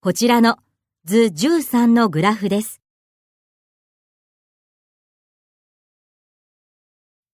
こちらの図13のグラフです。